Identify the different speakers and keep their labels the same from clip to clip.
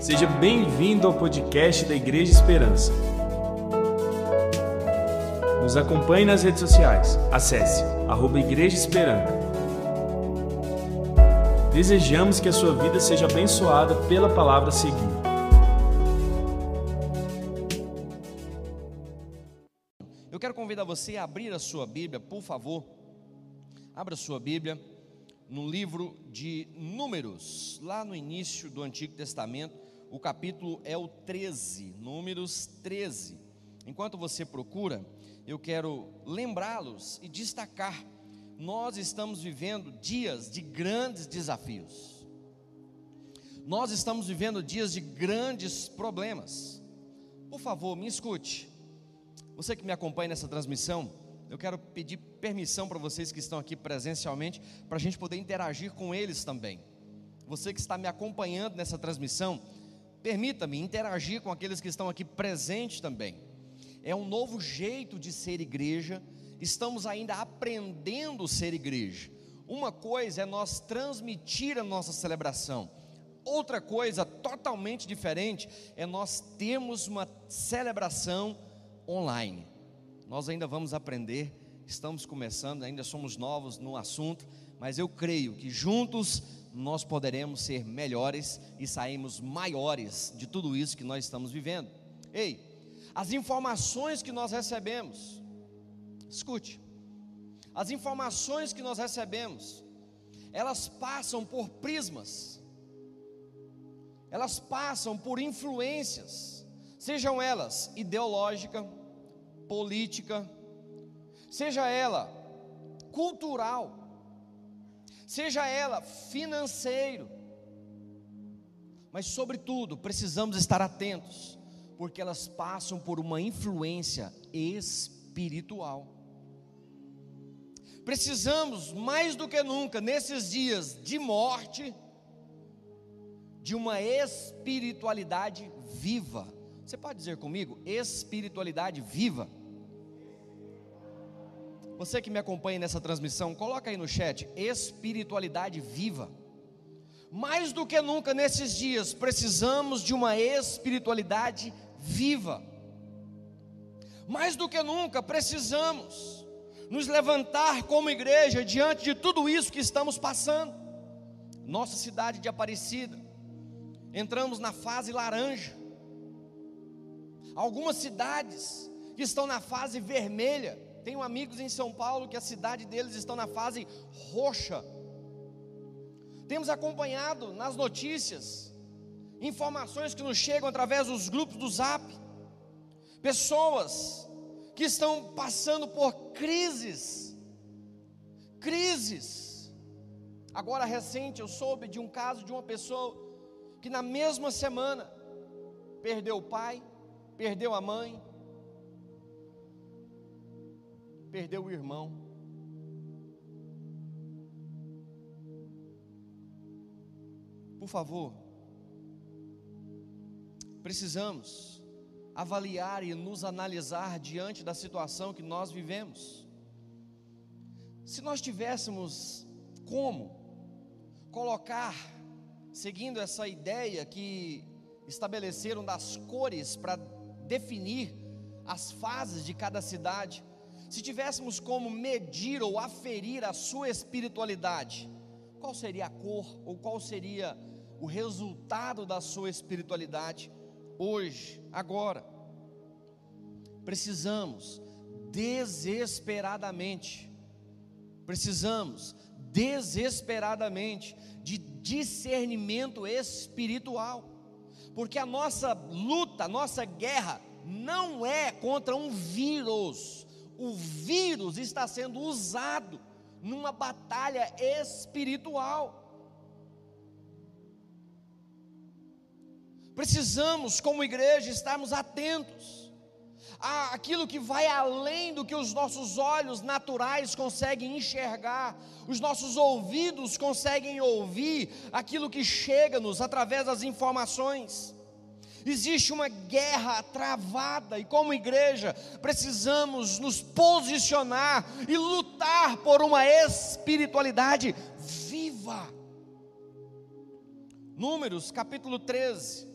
Speaker 1: Seja bem-vindo ao podcast da Igreja Esperança. Nos acompanhe nas redes sociais. Acesse arroba Igreja Esperança. Desejamos que a sua vida seja abençoada pela palavra a seguir.
Speaker 2: Eu quero convidar você a abrir a sua Bíblia, por favor. Abra a sua Bíblia no livro de Números, lá no início do Antigo Testamento o capítulo é o 13, Números 13. Enquanto você procura, eu quero lembrá-los e destacar: nós estamos vivendo dias de grandes desafios, nós estamos vivendo dias de grandes problemas. Por favor, me escute. Você que me acompanha nessa transmissão, eu quero pedir permissão para vocês que estão aqui presencialmente, para a gente poder interagir com eles também. Você que está me acompanhando nessa transmissão, Permita-me interagir com aqueles que estão aqui presentes também. É um novo jeito de ser igreja, estamos ainda aprendendo a ser igreja. Uma coisa é nós transmitir a nossa celebração, outra coisa totalmente diferente é nós termos uma celebração online. Nós ainda vamos aprender, estamos começando, ainda somos novos no assunto, mas eu creio que juntos nós poderemos ser melhores e sairmos maiores de tudo isso que nós estamos vivendo. Ei, as informações que nós recebemos, escute, as informações que nós recebemos, elas passam por prismas, elas passam por influências, sejam elas ideológica, política, seja ela cultural, seja ela financeiro, mas, sobretudo, precisamos estar atentos, porque elas passam por uma influência espiritual. Precisamos, mais do que nunca, nesses dias de morte, de uma espiritualidade viva. Você pode dizer comigo? Espiritualidade viva. Você que me acompanha nessa transmissão, coloca aí no chat espiritualidade viva. Mais do que nunca nesses dias, precisamos de uma espiritualidade viva. Mais do que nunca, precisamos nos levantar como igreja diante de tudo isso que estamos passando. Nossa cidade de Aparecida, entramos na fase laranja. Algumas cidades que estão na fase vermelha, tenho amigos em São Paulo que a cidade deles estão na fase roxa. Temos acompanhado nas notícias informações que nos chegam através dos grupos do Zap. Pessoas que estão passando por crises. Crises. Agora recente eu soube de um caso de uma pessoa que na mesma semana perdeu o pai, perdeu a mãe, perdeu o irmão. Por favor, precisamos avaliar e nos analisar diante da situação que nós vivemos. Se nós tivéssemos como colocar, seguindo essa ideia que estabeleceram das cores para definir as fases de cada cidade, se tivéssemos como medir ou aferir a sua espiritualidade, qual seria a cor ou qual seria o resultado da sua espiritualidade hoje, agora? Precisamos desesperadamente, precisamos desesperadamente de discernimento espiritual, porque a nossa luta, a nossa guerra não é contra um vírus, o vírus está sendo usado numa batalha espiritual. Precisamos, como igreja, estarmos atentos àquilo que vai além do que os nossos olhos naturais conseguem enxergar, os nossos ouvidos conseguem ouvir aquilo que chega-nos através das informações. Existe uma guerra travada e, como igreja, precisamos nos posicionar e lutar por uma espiritualidade viva. Números capítulo 13,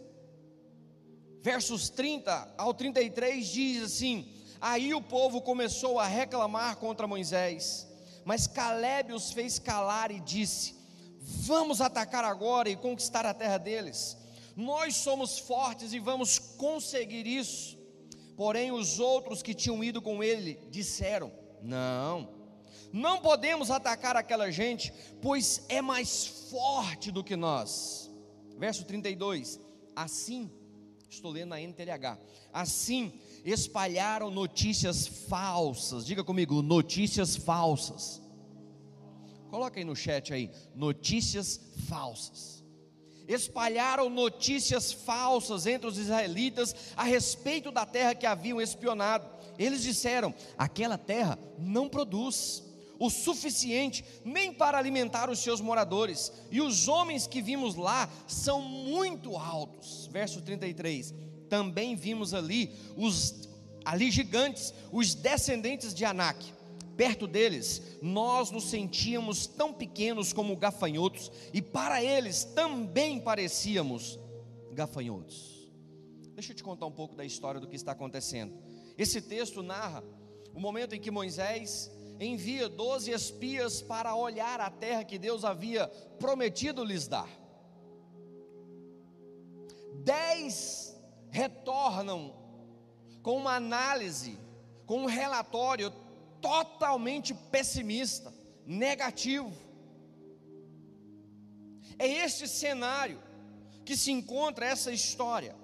Speaker 2: versos 30 ao 33 diz assim: Aí o povo começou a reclamar contra Moisés, mas Caleb os fez calar e disse: Vamos atacar agora e conquistar a terra deles. Nós somos fortes e vamos conseguir isso. Porém, os outros que tinham ido com ele disseram: Não, não podemos atacar aquela gente, pois é mais forte do que nós. Verso 32: Assim, estou lendo na NTLH, assim espalharam notícias falsas, diga comigo, notícias falsas. Coloca aí no chat aí, notícias falsas. Espalharam notícias falsas entre os israelitas a respeito da terra que haviam espionado. Eles disseram: aquela terra não produz o suficiente nem para alimentar os seus moradores, e os homens que vimos lá são muito altos. Verso 33. Também vimos ali os ali gigantes, os descendentes de Anak. Perto deles, nós nos sentíamos tão pequenos como gafanhotos, e para eles também parecíamos gafanhotos. Deixa eu te contar um pouco da história do que está acontecendo. Esse texto narra o momento em que Moisés envia doze espias para olhar a terra que Deus havia prometido lhes dar. Dez retornam com uma análise, com um relatório totalmente pessimista, negativo. É este cenário que se encontra essa história.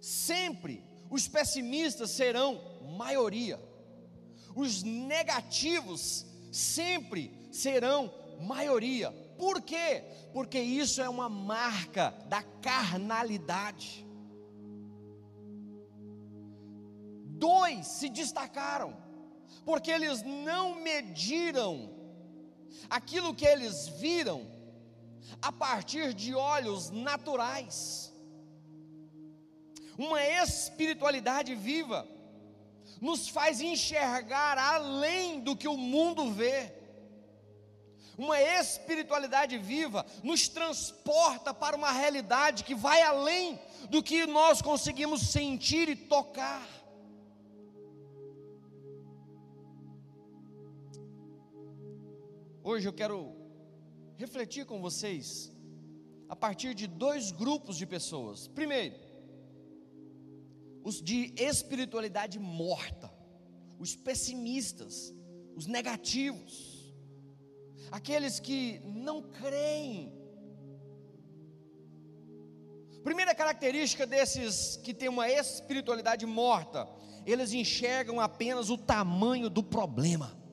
Speaker 2: Sempre os pessimistas serão maioria os negativos sempre serão maioria. Por quê? Porque isso é uma marca da carnalidade. Dois se destacaram, porque eles não mediram aquilo que eles viram a partir de olhos naturais. Uma espiritualidade viva nos faz enxergar além do que o mundo vê. Uma espiritualidade viva nos transporta para uma realidade que vai além do que nós conseguimos sentir e tocar. Hoje eu quero refletir com vocês a partir de dois grupos de pessoas. Primeiro, os de espiritualidade morta, os pessimistas, os negativos, aqueles que não creem. Primeira característica desses que têm uma espiritualidade morta, eles enxergam apenas o tamanho do problema.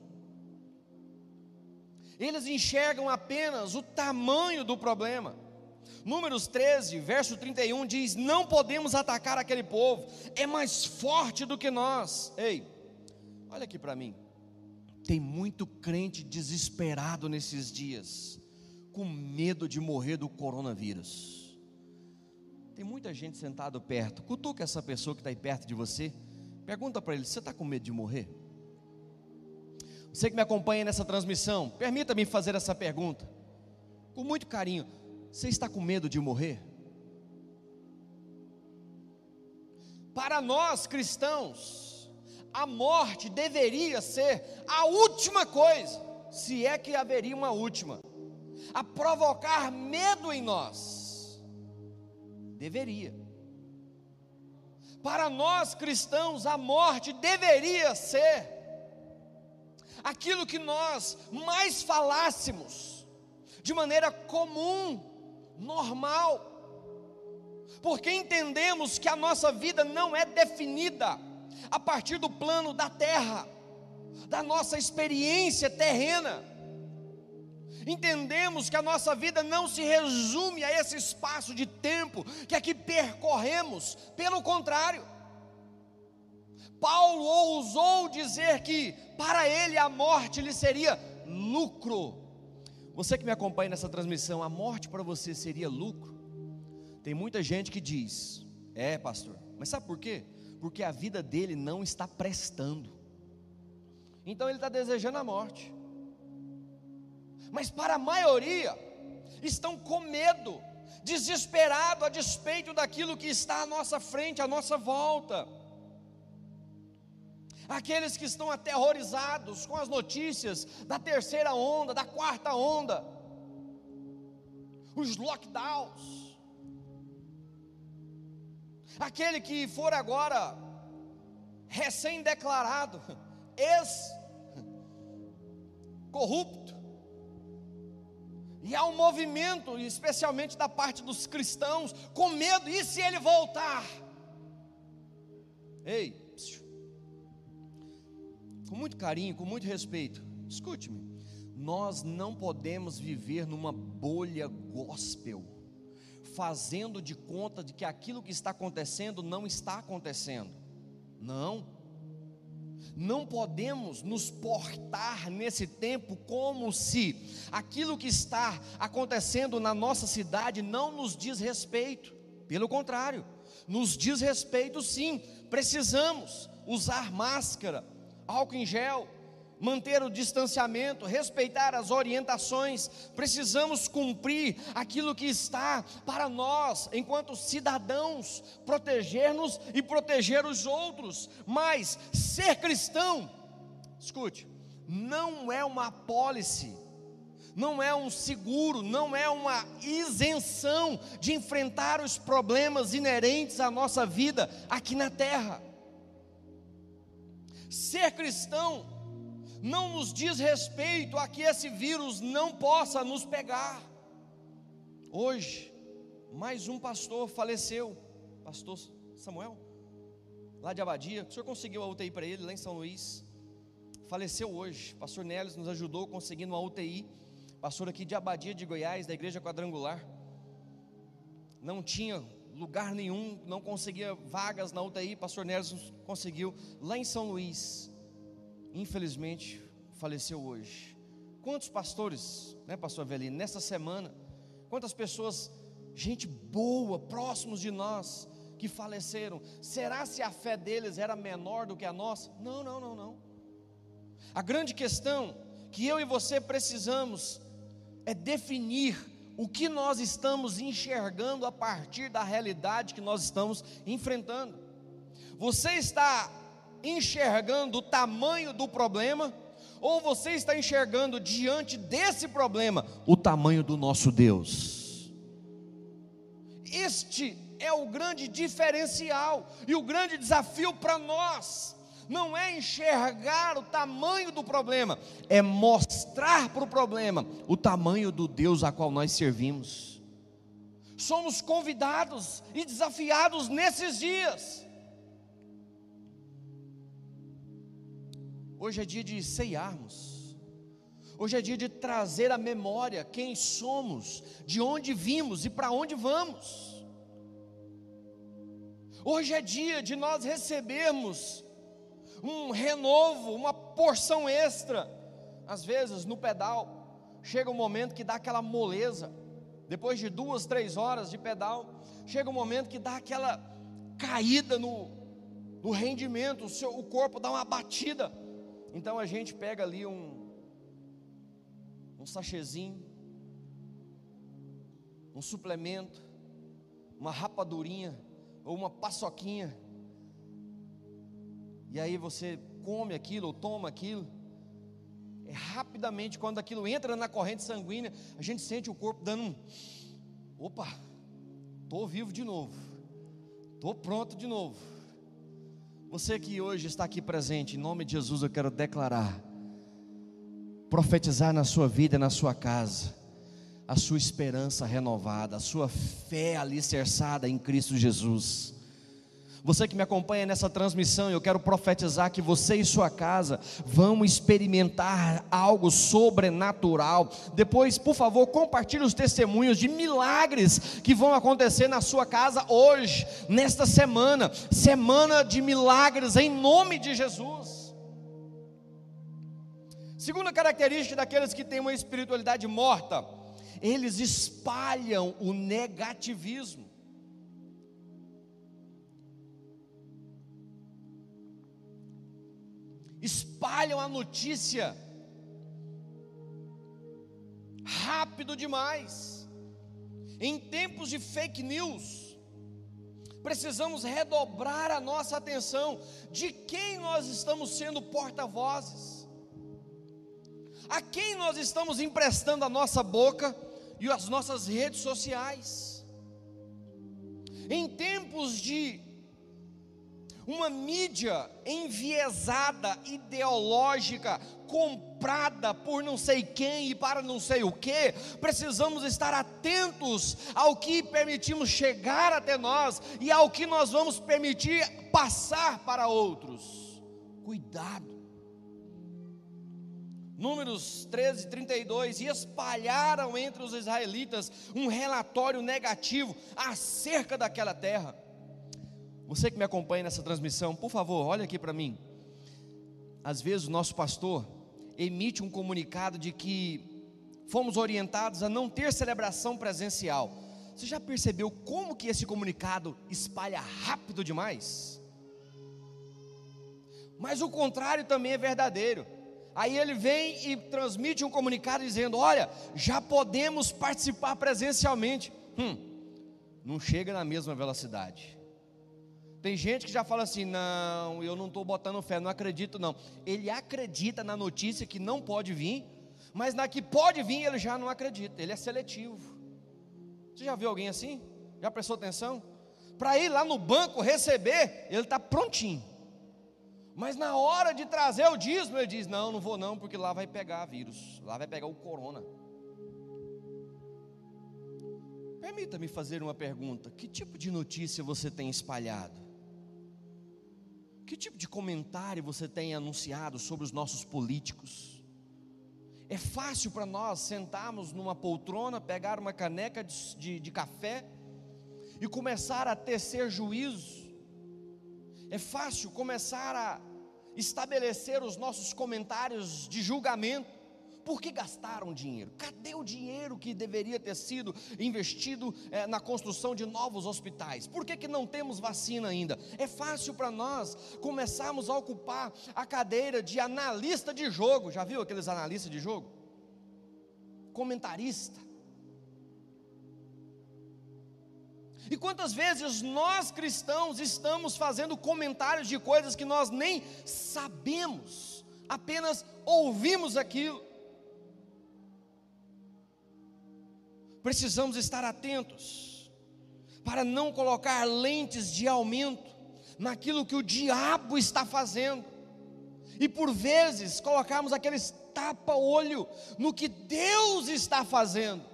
Speaker 2: Eles enxergam apenas o tamanho do problema. Números 13, verso 31 diz: Não podemos atacar aquele povo, é mais forte do que nós. Ei, olha aqui para mim. Tem muito crente desesperado nesses dias, com medo de morrer do coronavírus. Tem muita gente sentado perto. Cutuca essa pessoa que está aí perto de você. Pergunta para ele: Você está com medo de morrer? Você que me acompanha nessa transmissão, permita-me fazer essa pergunta, com muito carinho. Você está com medo de morrer? Para nós cristãos, a morte deveria ser a última coisa, se é que haveria uma última, a provocar medo em nós. Deveria. Para nós cristãos, a morte deveria ser aquilo que nós mais falássemos de maneira comum normal, porque entendemos que a nossa vida não é definida a partir do plano da terra, da nossa experiência terrena. Entendemos que a nossa vida não se resume a esse espaço de tempo que aqui percorremos, pelo contrário, Paulo ousou dizer que para ele a morte lhe seria lucro. Você que me acompanha nessa transmissão, a morte para você seria lucro? Tem muita gente que diz: É, pastor, mas sabe por quê? Porque a vida dele não está prestando. Então ele está desejando a morte. Mas para a maioria, estão com medo desesperado a despeito daquilo que está à nossa frente, à nossa volta. Aqueles que estão aterrorizados com as notícias da terceira onda, da quarta onda, os lockdowns. Aquele que for agora recém-declarado, ex-corrupto, e há um movimento, especialmente da parte dos cristãos, com medo, e se ele voltar? Ei, com muito carinho, com muito respeito, escute-me. Nós não podemos viver numa bolha gospel, fazendo de conta de que aquilo que está acontecendo não está acontecendo. Não. Não podemos nos portar nesse tempo como se aquilo que está acontecendo na nossa cidade não nos diz respeito. Pelo contrário, nos diz respeito sim. Precisamos usar máscara, álcool em gel, manter o distanciamento, respeitar as orientações, precisamos cumprir aquilo que está para nós, enquanto cidadãos, proteger-nos e proteger os outros, mas ser cristão, escute, não é uma apólice, não é um seguro, não é uma isenção de enfrentar os problemas inerentes à nossa vida aqui na terra. Ser cristão não nos diz respeito a que esse vírus não possa nos pegar. Hoje, mais um pastor faleceu, pastor Samuel, lá de Abadia. O senhor conseguiu a UTI para ele lá em São Luís? Faleceu hoje. Pastor Nélis nos ajudou conseguindo uma UTI. Pastor aqui de Abadia de Goiás, da igreja quadrangular. Não tinha lugar nenhum, não conseguia vagas na UTI. Pastor Nélis conseguiu lá em São Luís infelizmente, faleceu hoje. Quantos pastores, né, pastor Avelino, nessa semana, quantas pessoas, gente boa, próximos de nós, que faleceram. Será se a fé deles era menor do que a nossa? Não, não, não, não. A grande questão que eu e você precisamos é definir o que nós estamos enxergando a partir da realidade que nós estamos enfrentando. Você está enxergando o tamanho do problema, ou você está enxergando diante desse problema o tamanho do nosso Deus. Este é o grande diferencial e o grande desafio para nós. Não é enxergar o tamanho do problema, é mostrar para o problema o tamanho do Deus a qual nós servimos. Somos convidados e desafiados nesses dias Hoje é dia de ceiarmos. Hoje é dia de trazer à memória quem somos, de onde vimos e para onde vamos. Hoje é dia de nós recebermos um renovo, uma porção extra. Às vezes no pedal, chega um momento que dá aquela moleza. Depois de duas, três horas de pedal, chega um momento que dá aquela caída no, no rendimento, o, seu, o corpo dá uma batida. Então a gente pega ali um, um sachezinho, um suplemento, uma rapadurinha ou uma paçoquinha, e aí você come aquilo ou toma aquilo, é rapidamente quando aquilo entra na corrente sanguínea, a gente sente o corpo dando um, opa, estou vivo de novo, estou pronto de novo. Você que hoje está aqui presente, em nome de Jesus eu quero declarar, profetizar na sua vida, na sua casa, a sua esperança renovada, a sua fé alicerçada em Cristo Jesus. Você que me acompanha nessa transmissão, eu quero profetizar que você e sua casa vão experimentar algo sobrenatural. Depois, por favor, compartilhe os testemunhos de milagres que vão acontecer na sua casa hoje, nesta semana, semana de milagres em nome de Jesus. Segunda característica daqueles que têm uma espiritualidade morta, eles espalham o negativismo. Espalham a notícia rápido demais. Em tempos de fake news, precisamos redobrar a nossa atenção de quem nós estamos sendo porta-vozes, a quem nós estamos emprestando a nossa boca e as nossas redes sociais. Em tempos de uma mídia enviesada, ideológica, comprada por não sei quem e para não sei o que, precisamos estar atentos ao que permitimos chegar até nós e ao que nós vamos permitir passar para outros. Cuidado. Números 13, 32, e espalharam entre os israelitas um relatório negativo acerca daquela terra. Você que me acompanha nessa transmissão, por favor, olha aqui para mim. Às vezes o nosso pastor emite um comunicado de que fomos orientados a não ter celebração presencial. Você já percebeu como que esse comunicado espalha rápido demais? Mas o contrário também é verdadeiro. Aí ele vem e transmite um comunicado dizendo: Olha, já podemos participar presencialmente. Hum, não chega na mesma velocidade. Tem gente que já fala assim: não, eu não estou botando fé, não acredito não. Ele acredita na notícia que não pode vir, mas na que pode vir ele já não acredita, ele é seletivo. Você já viu alguém assim? Já prestou atenção? Para ir lá no banco receber, ele está prontinho. Mas na hora de trazer o dízimo, ele diz: Não, não vou não, porque lá vai pegar vírus, lá vai pegar o corona. Permita-me fazer uma pergunta: que tipo de notícia você tem espalhado? Que tipo de comentário você tem anunciado sobre os nossos políticos? É fácil para nós sentarmos numa poltrona, pegar uma caneca de, de, de café e começar a tecer juízo. É fácil começar a estabelecer os nossos comentários de julgamento por que gastaram dinheiro? Cadê o dinheiro que deveria ter sido investido é, na construção de novos hospitais? Por que, que não temos vacina ainda? É fácil para nós começarmos a ocupar a cadeira de analista de jogo. Já viu aqueles analistas de jogo? Comentarista. E quantas vezes nós cristãos estamos fazendo comentários de coisas que nós nem sabemos, apenas ouvimos aquilo. Precisamos estar atentos para não colocar lentes de aumento naquilo que o diabo está fazendo. E por vezes colocarmos aqueles tapa-olho no que Deus está fazendo.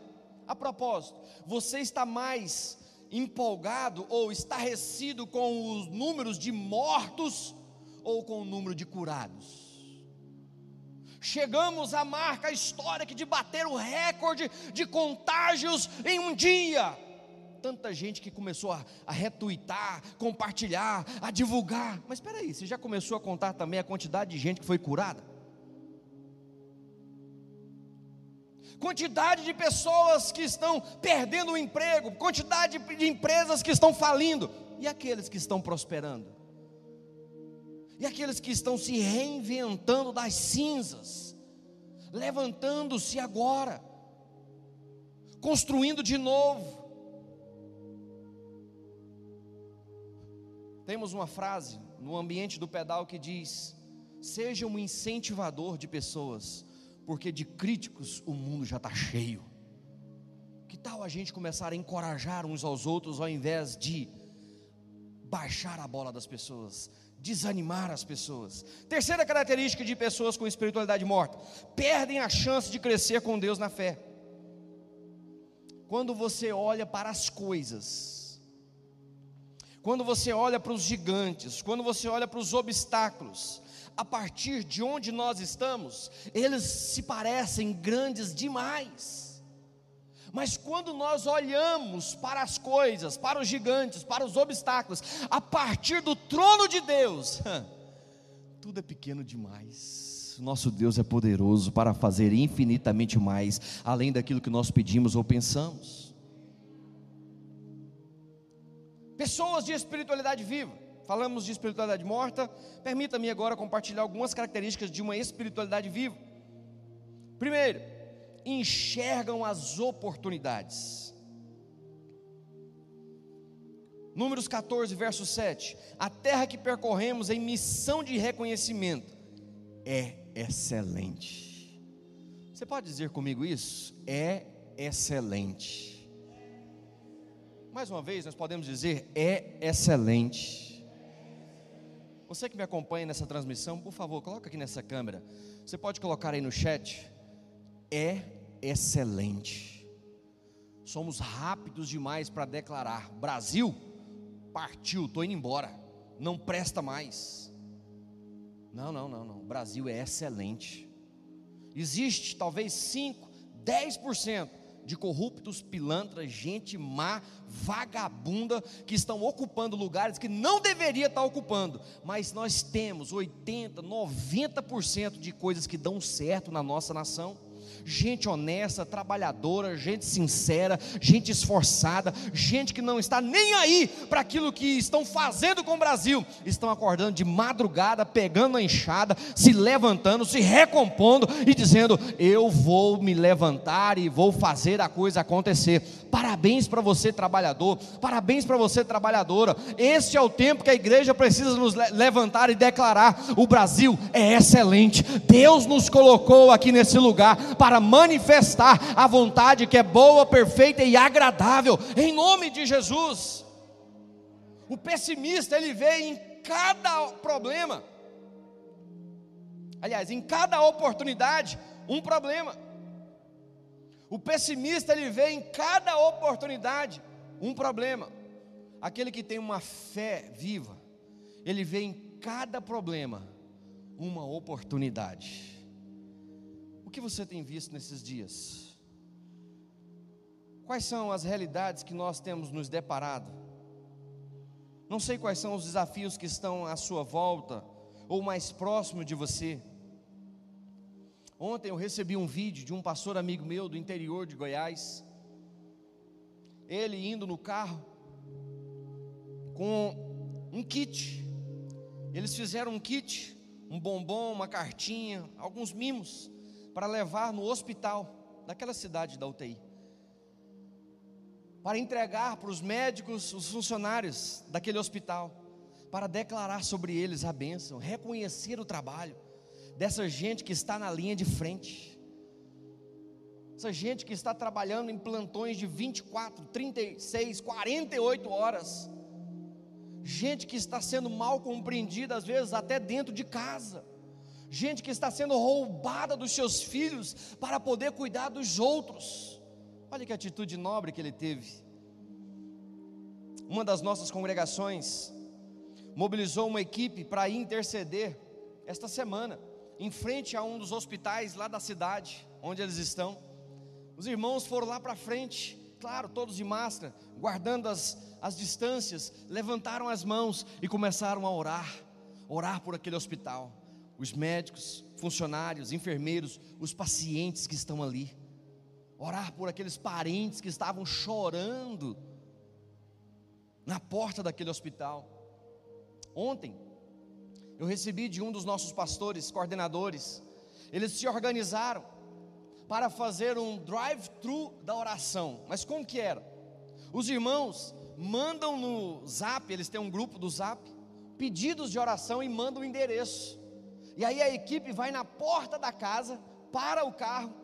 Speaker 2: A propósito, você está mais empolgado ou estarrecido com os números de mortos ou com o número de curados? Chegamos à marca histórica de bater o recorde de contágios em um dia. Tanta gente que começou a, a retuitar, compartilhar, a divulgar. Mas espera aí, você já começou a contar também a quantidade de gente que foi curada? Quantidade de pessoas que estão perdendo o emprego, quantidade de empresas que estão falindo, e aqueles que estão prosperando? E aqueles que estão se reinventando das cinzas, levantando-se agora, construindo de novo. Temos uma frase no ambiente do pedal que diz: seja um incentivador de pessoas, porque de críticos o mundo já está cheio. Que tal a gente começar a encorajar uns aos outros ao invés de baixar a bola das pessoas, desanimar as pessoas. Terceira característica de pessoas com espiritualidade morta: perdem a chance de crescer com Deus na fé. Quando você olha para as coisas, quando você olha para os gigantes, quando você olha para os obstáculos, a partir de onde nós estamos, eles se parecem grandes demais. Mas quando nós olhamos para as coisas, para os gigantes, para os obstáculos, a partir do trono de Deus, tudo é pequeno demais. Nosso Deus é poderoso para fazer infinitamente mais, além daquilo que nós pedimos ou pensamos. Pessoas de espiritualidade viva, falamos de espiritualidade morta, permita-me agora compartilhar algumas características de uma espiritualidade viva. Primeiro, enxergam as oportunidades. Números 14, verso 7. A terra que percorremos em missão de reconhecimento é excelente. Você pode dizer comigo isso? É excelente. Mais uma vez, nós podemos dizer: é excelente. Você que me acompanha nessa transmissão, por favor, coloca aqui nessa câmera. Você pode colocar aí no chat. É excelente. Somos rápidos demais para declarar: Brasil, partiu, estou indo embora, não presta mais. Não, não, não, não. O Brasil é excelente. Existe talvez 5, 10% de corruptos, pilantras, gente má, vagabunda, que estão ocupando lugares que não deveria estar ocupando, mas nós temos 80, 90% de coisas que dão certo na nossa nação gente honesta, trabalhadora, gente sincera, gente esforçada, gente que não está nem aí para aquilo que estão fazendo com o Brasil, estão acordando de madrugada, pegando a enxada, se levantando, se recompondo e dizendo: Eu vou me levantar e vou fazer a coisa acontecer. Parabéns para você, trabalhador, parabéns para você, trabalhadora. Este é o tempo que a igreja precisa nos levantar e declarar: o Brasil é excelente, Deus nos colocou aqui nesse lugar para manifestar a vontade que é boa, perfeita e agradável, em nome de Jesus. O pessimista, ele vê em cada problema, aliás, em cada oportunidade, um problema. O pessimista, ele vê em cada oportunidade um problema. Aquele que tem uma fé viva, ele vê em cada problema uma oportunidade. O que você tem visto nesses dias? Quais são as realidades que nós temos nos deparado? Não sei quais são os desafios que estão à sua volta ou mais próximo de você. Ontem eu recebi um vídeo de um pastor amigo meu do interior de Goiás. Ele indo no carro com um kit. Eles fizeram um kit, um bombom, uma cartinha, alguns mimos para levar no hospital daquela cidade da UTI. Para entregar para os médicos, os funcionários daquele hospital, para declarar sobre eles a bênção, reconhecer o trabalho dessa gente que está na linha de frente. Essa gente que está trabalhando em plantões de 24, 36, 48 horas. Gente que está sendo mal compreendida, às vezes até dentro de casa gente que está sendo roubada dos seus filhos para poder cuidar dos outros. Olha que atitude nobre que ele teve. Uma das nossas congregações mobilizou uma equipe para interceder esta semana, em frente a um dos hospitais lá da cidade, onde eles estão. Os irmãos foram lá para frente, claro, todos de máscara, guardando as, as distâncias, levantaram as mãos e começaram a orar, orar por aquele hospital os médicos, funcionários, enfermeiros, os pacientes que estão ali, orar por aqueles parentes que estavam chorando na porta daquele hospital. Ontem, eu recebi de um dos nossos pastores, coordenadores, eles se organizaram para fazer um drive-thru da oração. Mas como que era? Os irmãos mandam no Zap, eles têm um grupo do Zap, pedidos de oração e mandam o endereço. E aí a equipe vai na porta da casa, para o carro,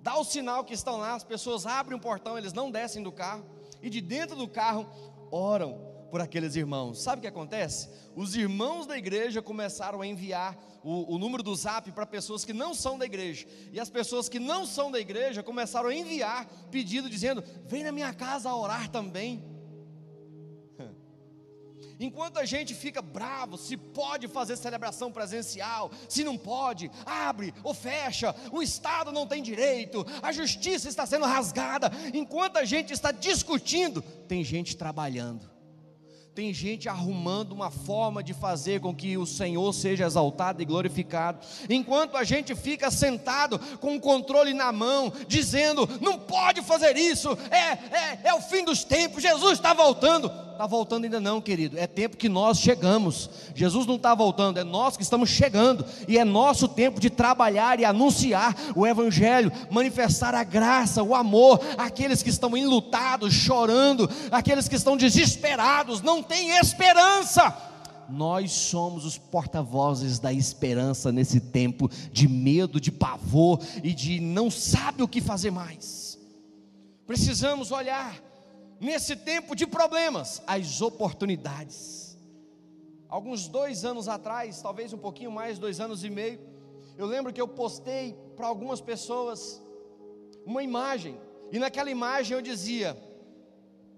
Speaker 2: dá o sinal que estão lá, as pessoas abrem o portão, eles não descem do carro, e de dentro do carro oram por aqueles irmãos. Sabe o que acontece? Os irmãos da igreja começaram a enviar o, o número do zap para pessoas que não são da igreja, e as pessoas que não são da igreja começaram a enviar pedido dizendo: vem na minha casa orar também. Enquanto a gente fica bravo se pode fazer celebração presencial, se não pode, abre ou fecha, o Estado não tem direito, a justiça está sendo rasgada. Enquanto a gente está discutindo, tem gente trabalhando, tem gente arrumando uma forma de fazer com que o Senhor seja exaltado e glorificado, enquanto a gente fica sentado com o controle na mão, dizendo: não pode fazer isso, é, é, é o fim dos tempos, Jesus está voltando. Está voltando ainda não, querido. É tempo que nós chegamos. Jesus não está voltando, é nós que estamos chegando. E é nosso tempo de trabalhar e anunciar o Evangelho, manifestar a graça, o amor, aqueles que estão enlutados, chorando, aqueles que estão desesperados, não têm esperança. Nós somos os porta-vozes da esperança nesse tempo de medo, de pavor e de não sabe o que fazer mais. Precisamos olhar nesse tempo de problemas, as oportunidades. Alguns dois anos atrás, talvez um pouquinho mais, dois anos e meio, eu lembro que eu postei para algumas pessoas uma imagem, e naquela imagem eu dizia: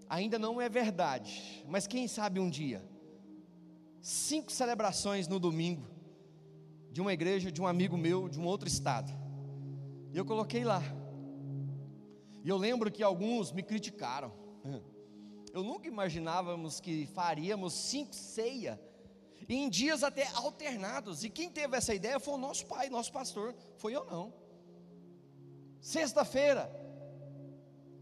Speaker 2: ainda não é verdade, mas quem sabe um dia. Cinco celebrações no domingo, de uma igreja, de um amigo meu, de um outro estado. E eu coloquei lá. E eu lembro que alguns me criticaram. Eu nunca imaginávamos que faríamos cinco ceia em dias até alternados. E quem teve essa ideia foi o nosso pai, nosso pastor. Foi eu não. Sexta-feira,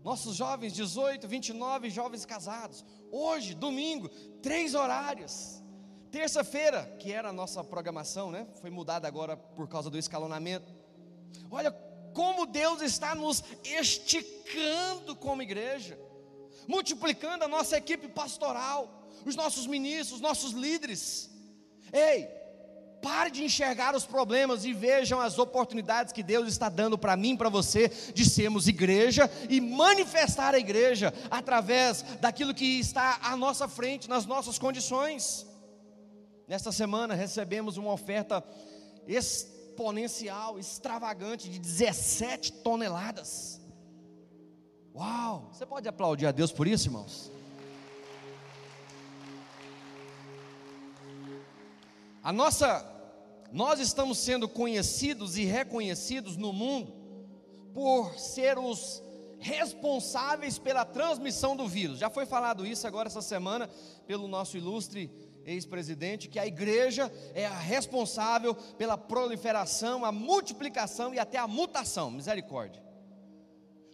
Speaker 2: nossos jovens 18, 29 jovens casados. Hoje, domingo, três horários. Terça-feira, que era a nossa programação, né? Foi mudada agora por causa do escalonamento. Olha como Deus está nos esticando como igreja multiplicando a nossa equipe pastoral, os nossos ministros, os nossos líderes. Ei, pare de enxergar os problemas e vejam as oportunidades que Deus está dando para mim, para você, de sermos igreja e manifestar a igreja através daquilo que está à nossa frente, nas nossas condições. Nesta semana recebemos uma oferta exponencial, extravagante de 17 toneladas. Uau! Você pode aplaudir a Deus por isso, irmãos? A nossa, nós estamos sendo conhecidos e reconhecidos no mundo por ser os responsáveis pela transmissão do vírus. Já foi falado isso agora essa semana pelo nosso ilustre ex-presidente, que a igreja é a responsável pela proliferação, a multiplicação e até a mutação. Misericórdia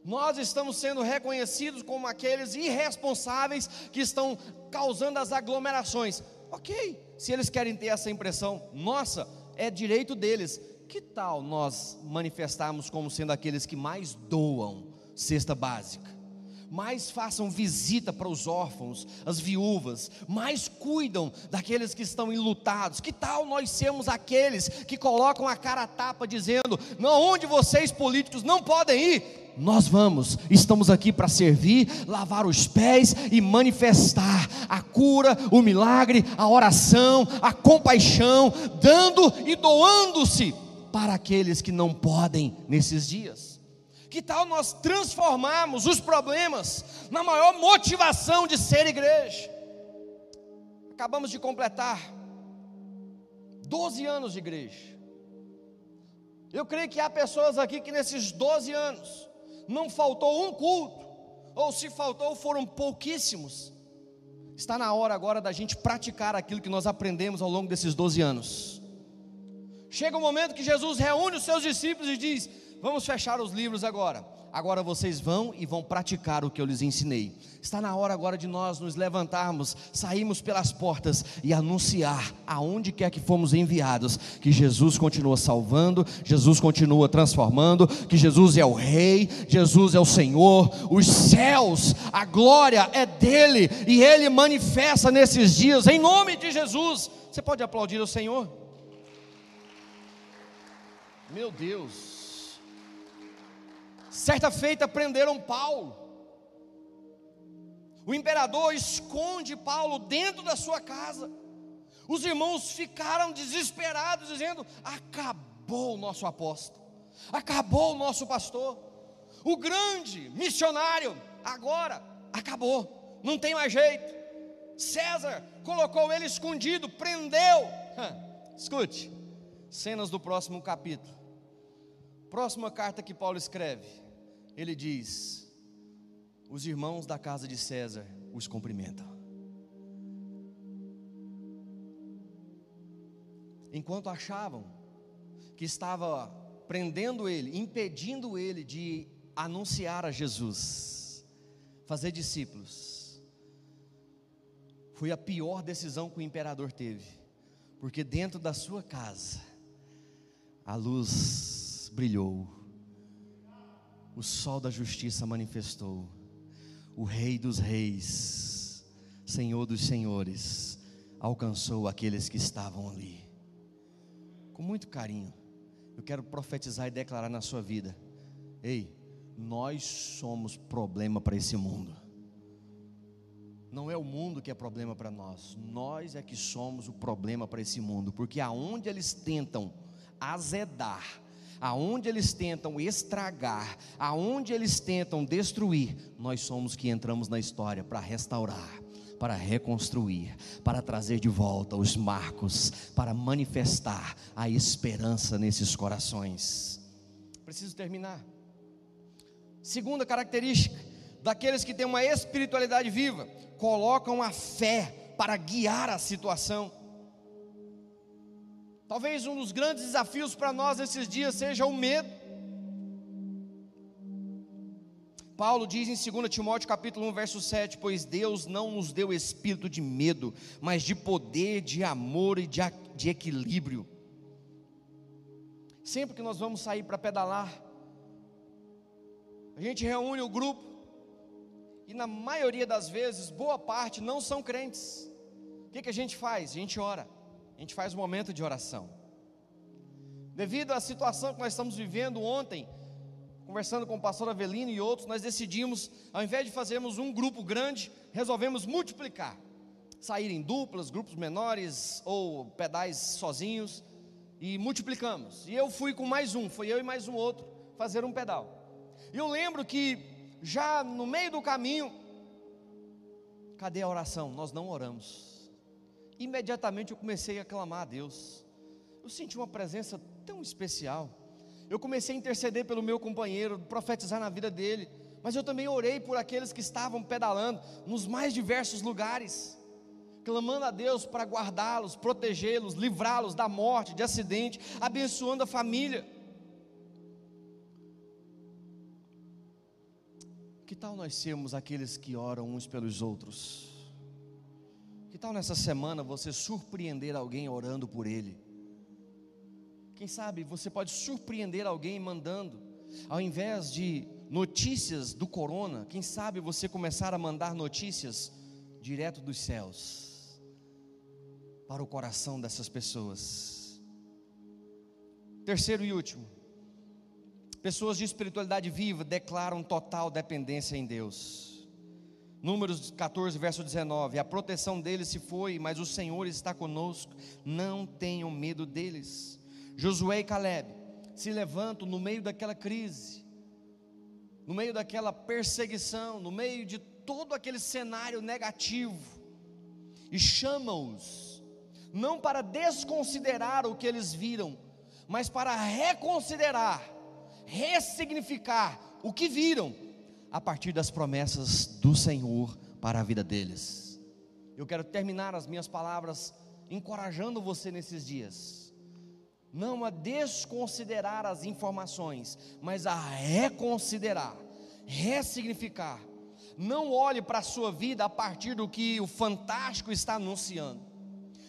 Speaker 2: nós estamos sendo reconhecidos como aqueles irresponsáveis que estão causando as aglomerações. Ok, se eles querem ter essa impressão, nossa, é direito deles. Que tal nós manifestarmos como sendo aqueles que mais doam cesta básica? Mais façam visita para os órfãos, as viúvas, mais cuidam daqueles que estão enlutados. Que tal nós sermos aqueles que colocam a cara a tapa dizendo: "Não, onde vocês políticos não podem ir, nós vamos, estamos aqui para servir, lavar os pés e manifestar a cura, o milagre, a oração, a compaixão, dando e doando-se para aqueles que não podem nesses dias. Que tal nós transformarmos os problemas na maior motivação de ser igreja? Acabamos de completar 12 anos de igreja. Eu creio que há pessoas aqui que nesses 12 anos não faltou um culto, ou se faltou, foram pouquíssimos. Está na hora agora da gente praticar aquilo que nós aprendemos ao longo desses 12 anos. Chega o um momento que Jesus reúne os seus discípulos e diz: Vamos fechar os livros agora agora vocês vão e vão praticar o que eu lhes ensinei. Está na hora agora de nós nos levantarmos, sairmos pelas portas e anunciar aonde quer que fomos enviados que Jesus continua salvando, Jesus continua transformando, que Jesus é o Rei, Jesus é o Senhor, os céus, a glória é dele e ele manifesta nesses dias em nome de Jesus. Você pode aplaudir o Senhor? Meu Deus. Certa feita prenderam Paulo. O imperador esconde Paulo dentro da sua casa. Os irmãos ficaram desesperados, dizendo: acabou o nosso apóstolo, acabou o nosso pastor, o grande missionário, agora acabou, não tem mais jeito. César colocou ele escondido, prendeu. Escute, cenas do próximo capítulo. Próxima carta que Paulo escreve, ele diz: Os irmãos da casa de César os cumprimentam. Enquanto achavam que estava prendendo ele, impedindo ele de anunciar a Jesus, fazer discípulos, foi a pior decisão que o imperador teve, porque dentro da sua casa a luz brilhou o sol da justiça manifestou, o Rei dos Reis, Senhor dos Senhores, alcançou aqueles que estavam ali. Com muito carinho, eu quero profetizar e declarar na sua vida: ei, nós somos problema para esse mundo. Não é o mundo que é problema para nós, nós é que somos o problema para esse mundo, porque aonde eles tentam azedar, aonde eles tentam estragar, aonde eles tentam destruir, nós somos que entramos na história para restaurar, para reconstruir, para trazer de volta os marcos, para manifestar a esperança nesses corações. Preciso terminar. Segunda característica daqueles que têm uma espiritualidade viva, colocam a fé para guiar a situação. Talvez um dos grandes desafios para nós nesses dias seja o medo. Paulo diz em 2 Timóteo capítulo 1, verso 7, pois Deus não nos deu espírito de medo, mas de poder, de amor e de, de equilíbrio. Sempre que nós vamos sair para pedalar, a gente reúne o grupo, e na maioria das vezes, boa parte não são crentes. O que, que a gente faz? A gente ora, a gente faz um momento de oração. Devido à situação que nós estamos vivendo ontem, conversando com o pastor Avelino e outros, nós decidimos, ao invés de fazermos um grupo grande, resolvemos multiplicar. Sair em duplas, grupos menores ou pedais sozinhos e multiplicamos. E eu fui com mais um, foi eu e mais um outro fazer um pedal. E eu lembro que já no meio do caminho, cadê a oração? Nós não oramos. Imediatamente eu comecei a clamar a Deus. Eu senti uma presença tão especial. Eu comecei a interceder pelo meu companheiro, profetizar na vida dele, mas eu também orei por aqueles que estavam pedalando nos mais diversos lugares, clamando a Deus para guardá-los, protegê-los, livrá-los da morte, de acidente, abençoando a família. Que tal nós sermos aqueles que oram uns pelos outros? Tal nessa semana você surpreender alguém orando por ele? Quem sabe você pode surpreender alguém mandando, ao invés de notícias do corona, quem sabe você começar a mandar notícias direto dos céus para o coração dessas pessoas. Terceiro e último, Pessoas de espiritualidade viva declaram total dependência em Deus. Números 14, verso 19: A proteção deles se foi, mas o Senhor está conosco, não tenham medo deles. Josué e Caleb se levantam no meio daquela crise, no meio daquela perseguição, no meio de todo aquele cenário negativo, e chamam-os, não para desconsiderar o que eles viram, mas para reconsiderar ressignificar o que viram a partir das promessas do Senhor para a vida deles. Eu quero terminar as minhas palavras encorajando você nesses dias, não a desconsiderar as informações, mas a reconsiderar, ressignificar. Não olhe para a sua vida a partir do que o fantástico está anunciando.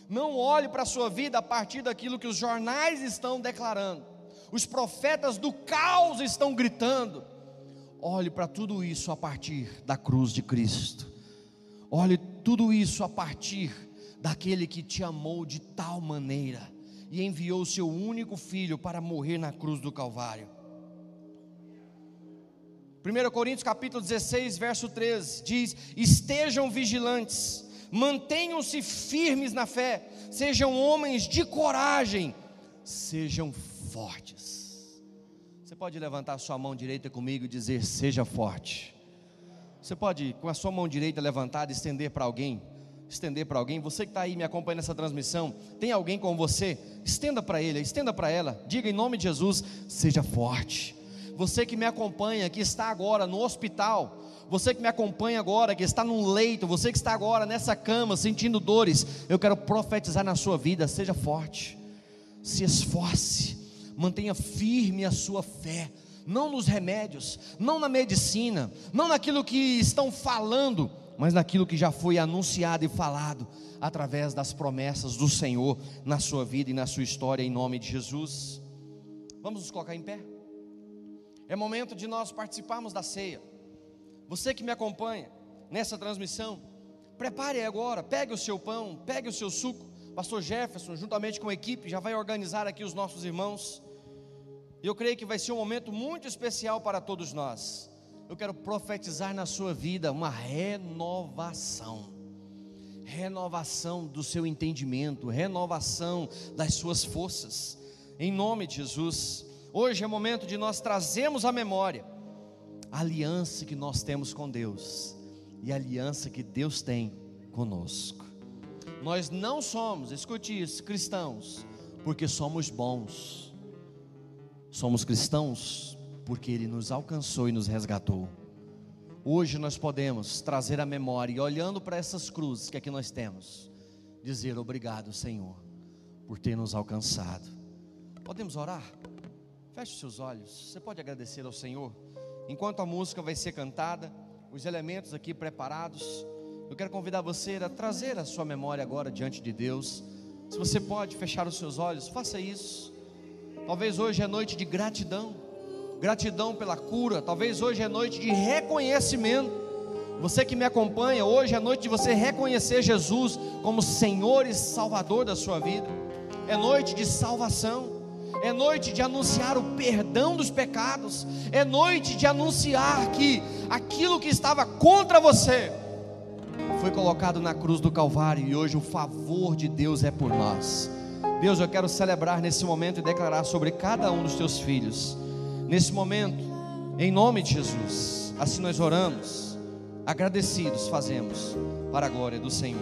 Speaker 2: Não olhe para a sua vida a partir daquilo que os jornais estão declarando os profetas do caos estão gritando. Olhe para tudo isso a partir da cruz de Cristo. Olhe tudo isso a partir daquele que te amou de tal maneira e enviou o seu único filho para morrer na cruz do Calvário. 1 Coríntios capítulo 16, verso 13 diz: "Estejam vigilantes, mantenham-se firmes na fé, sejam homens de coragem, sejam fortes. Você pode levantar a sua mão direita comigo e dizer: Seja forte. Você pode, com a sua mão direita levantada, estender para alguém. Estender para alguém. Você que está aí me acompanhando nessa transmissão, tem alguém com você? Estenda para ele, estenda para ela. Diga em nome de Jesus: Seja forte. Você que me acompanha, que está agora no hospital, você que me acompanha agora, que está num leito, você que está agora nessa cama sentindo dores, eu quero profetizar na sua vida, seja forte se esforce, mantenha firme a sua fé, não nos remédios, não na medicina, não naquilo que estão falando, mas naquilo que já foi anunciado e falado através das promessas do Senhor na sua vida e na sua história, em nome de Jesus. Vamos nos colocar em pé. É momento de nós participarmos da ceia. Você que me acompanha nessa transmissão, prepare agora, pegue o seu pão, pegue o seu suco. Pastor Jefferson, juntamente com a equipe, já vai organizar aqui os nossos irmãos. Eu creio que vai ser um momento muito especial para todos nós. Eu quero profetizar na sua vida uma renovação. Renovação do seu entendimento, renovação das suas forças. Em nome de Jesus. Hoje é momento de nós trazermos à memória a aliança que nós temos com Deus e a aliança que Deus tem conosco. Nós não somos, escute isso, cristãos, porque somos bons. Somos cristãos porque Ele nos alcançou e nos resgatou. Hoje nós podemos trazer a memória e olhando para essas cruzes que aqui nós temos, dizer obrigado, Senhor, por ter nos alcançado. Podemos orar? Feche seus olhos. Você pode agradecer ao Senhor enquanto a música vai ser cantada os elementos aqui preparados. Eu quero convidar você a trazer a sua memória agora diante de Deus. Se você pode fechar os seus olhos, faça isso. Talvez hoje é noite de gratidão, gratidão pela cura. Talvez hoje é noite de reconhecimento. Você que me acompanha, hoje é noite de você reconhecer Jesus como Senhor e Salvador da sua vida. É noite de salvação é noite de anunciar o perdão dos pecados, é noite de anunciar que aquilo que estava contra você foi colocado na cruz do Calvário e hoje o favor de Deus é por nós. Deus, eu quero celebrar nesse momento e declarar sobre cada um dos teus filhos, nesse momento, em nome de Jesus. Assim nós oramos, agradecidos fazemos, para a glória do Senhor.